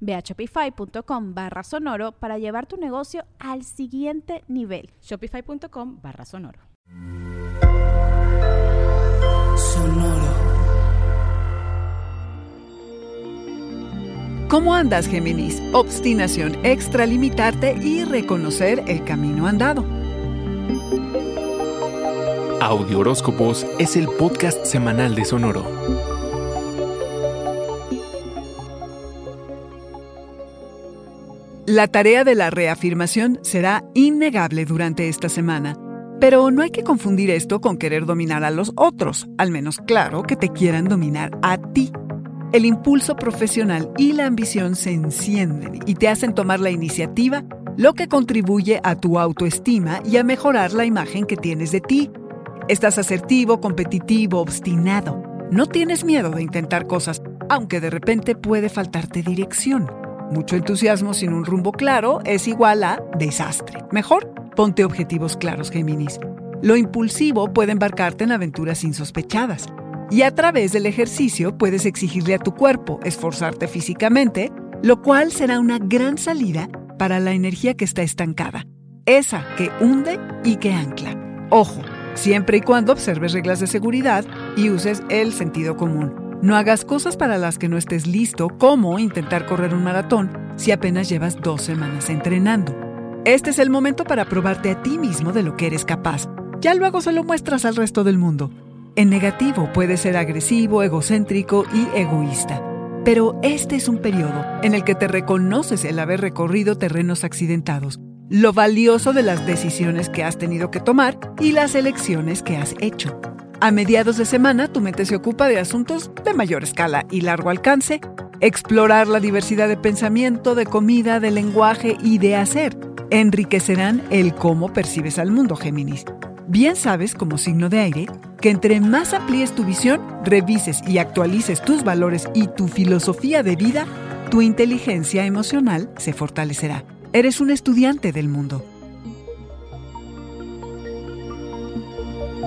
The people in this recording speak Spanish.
Ve a shopify.com barra sonoro para llevar tu negocio al siguiente nivel. Shopify.com barra sonoro. Sonoro. ¿Cómo andas, Géminis? Obstinación, extralimitarte y reconocer el camino andado. Audio Horóscopos es el podcast semanal de Sonoro. La tarea de la reafirmación será innegable durante esta semana, pero no hay que confundir esto con querer dominar a los otros, al menos claro que te quieran dominar a ti. El impulso profesional y la ambición se encienden y te hacen tomar la iniciativa, lo que contribuye a tu autoestima y a mejorar la imagen que tienes de ti. Estás asertivo, competitivo, obstinado. No tienes miedo de intentar cosas, aunque de repente puede faltarte dirección. Mucho entusiasmo sin un rumbo claro es igual a desastre. Mejor, ponte objetivos claros, Géminis. Lo impulsivo puede embarcarte en aventuras insospechadas. Y a través del ejercicio puedes exigirle a tu cuerpo esforzarte físicamente, lo cual será una gran salida para la energía que está estancada, esa que hunde y que ancla. Ojo, siempre y cuando observes reglas de seguridad y uses el sentido común. No hagas cosas para las que no estés listo, como intentar correr un maratón si apenas llevas dos semanas entrenando. Este es el momento para probarte a ti mismo de lo que eres capaz. Ya luego se lo muestras al resto del mundo. En negativo puedes ser agresivo, egocéntrico y egoísta. Pero este es un periodo en el que te reconoces el haber recorrido terrenos accidentados, lo valioso de las decisiones que has tenido que tomar y las elecciones que has hecho. A mediados de semana, tu mente se ocupa de asuntos de mayor escala y largo alcance, explorar la diversidad de pensamiento, de comida, de lenguaje y de hacer. Enriquecerán el cómo percibes al mundo, Géminis. Bien sabes, como signo de aire, que entre más amplíes tu visión, revises y actualices tus valores y tu filosofía de vida, tu inteligencia emocional se fortalecerá. Eres un estudiante del mundo.